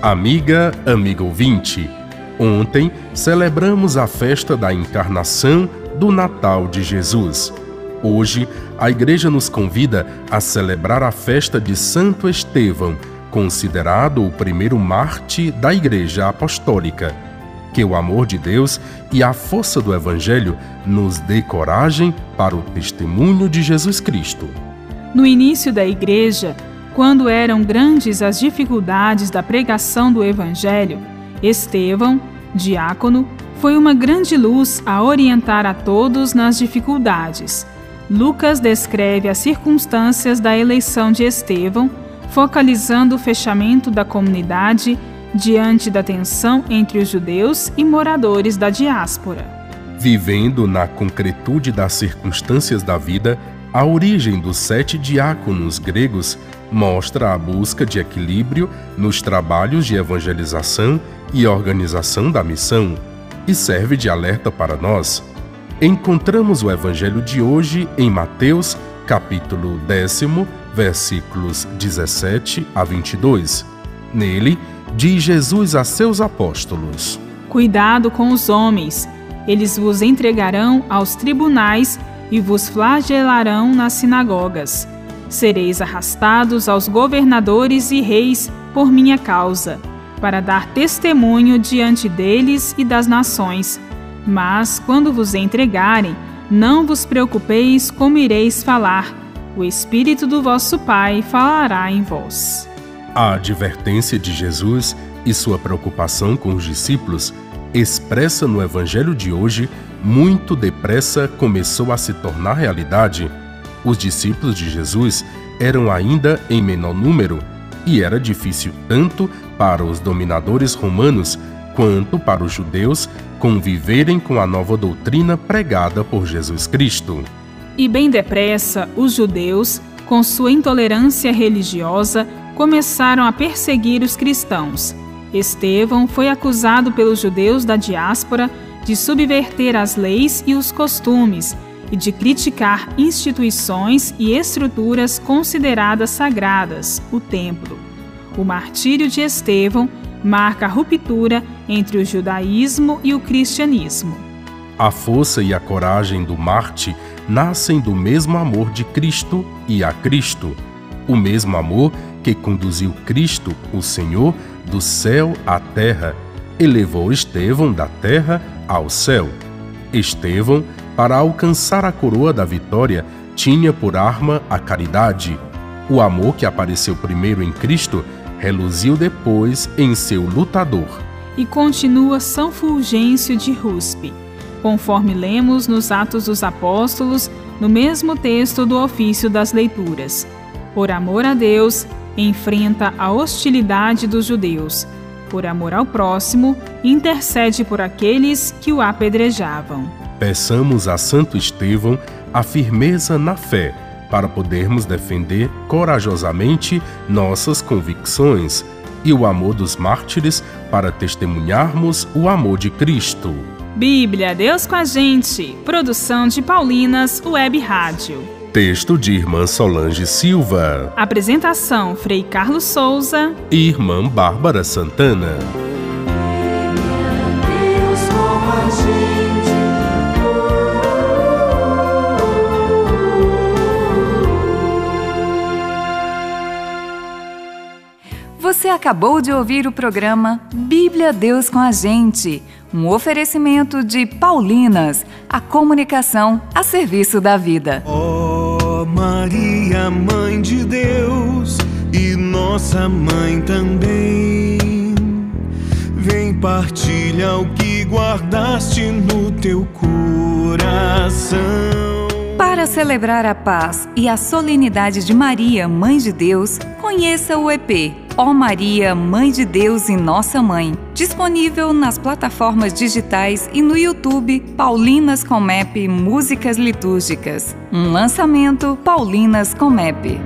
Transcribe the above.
Amiga, amigo ouvinte, ontem celebramos a festa da encarnação do Natal de Jesus. Hoje, a Igreja nos convida a celebrar a festa de Santo Estevão, considerado o primeiro Marte da Igreja Apostólica. Que o amor de Deus e a força do Evangelho nos dê coragem para o testemunho de Jesus Cristo. No início da Igreja, quando eram grandes as dificuldades da pregação do Evangelho, Estevão, diácono, foi uma grande luz a orientar a todos nas dificuldades. Lucas descreve as circunstâncias da eleição de Estevão, focalizando o fechamento da comunidade diante da tensão entre os judeus e moradores da diáspora. Vivendo na concretude das circunstâncias da vida, a origem dos sete diáconos gregos mostra a busca de equilíbrio nos trabalhos de evangelização e organização da missão e serve de alerta para nós. Encontramos o evangelho de hoje em Mateus, capítulo 10, versículos 17 a 22. Nele, diz Jesus a seus apóstolos: Cuidado com os homens, eles vos entregarão aos tribunais e vos flagelarão nas sinagogas. Sereis arrastados aos governadores e reis por minha causa, para dar testemunho diante deles e das nações. Mas, quando vos entregarem, não vos preocupeis como ireis falar, o Espírito do vosso Pai falará em vós. A advertência de Jesus e sua preocupação com os discípulos, expressa no Evangelho de hoje, muito depressa começou a se tornar realidade. Os discípulos de Jesus eram ainda em menor número e era difícil tanto para os dominadores romanos quanto para os judeus conviverem com a nova doutrina pregada por Jesus Cristo. E bem depressa, os judeus, com sua intolerância religiosa, começaram a perseguir os cristãos. Estevão foi acusado pelos judeus da diáspora de subverter as leis e os costumes e de criticar instituições e estruturas consideradas sagradas, o templo. O martírio de Estevão marca a ruptura entre o judaísmo e o cristianismo. A força e a coragem do Marte nascem do mesmo amor de Cristo e a Cristo, o mesmo amor que conduziu Cristo, o Senhor, do céu à terra, elevou Estevão da terra ao céu. Estevão, para alcançar a coroa da vitória, tinha por arma a caridade. O amor que apareceu primeiro em Cristo reluziu depois em seu lutador. E continua São Fulgêncio de Ruspe, conforme lemos nos Atos dos Apóstolos, no mesmo texto do ofício das leituras. Por amor a Deus, enfrenta a hostilidade dos judeus. Por amor ao próximo, intercede por aqueles que o apedrejavam. Peçamos a Santo Estevão a firmeza na fé para podermos defender corajosamente nossas convicções e o amor dos mártires para testemunharmos o amor de Cristo. Bíblia, Deus com a gente. Produção de Paulinas Web Rádio. Texto de Irmã Solange Silva. Apresentação: Frei Carlos Souza e Irmã Bárbara Santana. Você acabou de ouvir o programa Bíblia Deus com a Gente, um oferecimento de Paulinas, a comunicação a serviço da vida. Oh, Maria, Mãe de Deus e nossa mãe também, vem partilha o que guardaste no teu coração. Para celebrar a paz e a solenidade de Maria, Mãe de Deus, conheça o EP Ó Maria, Mãe de Deus e Nossa Mãe, disponível nas plataformas digitais e no YouTube Paulinas Comep Músicas Litúrgicas. Um lançamento Paulinas Comep.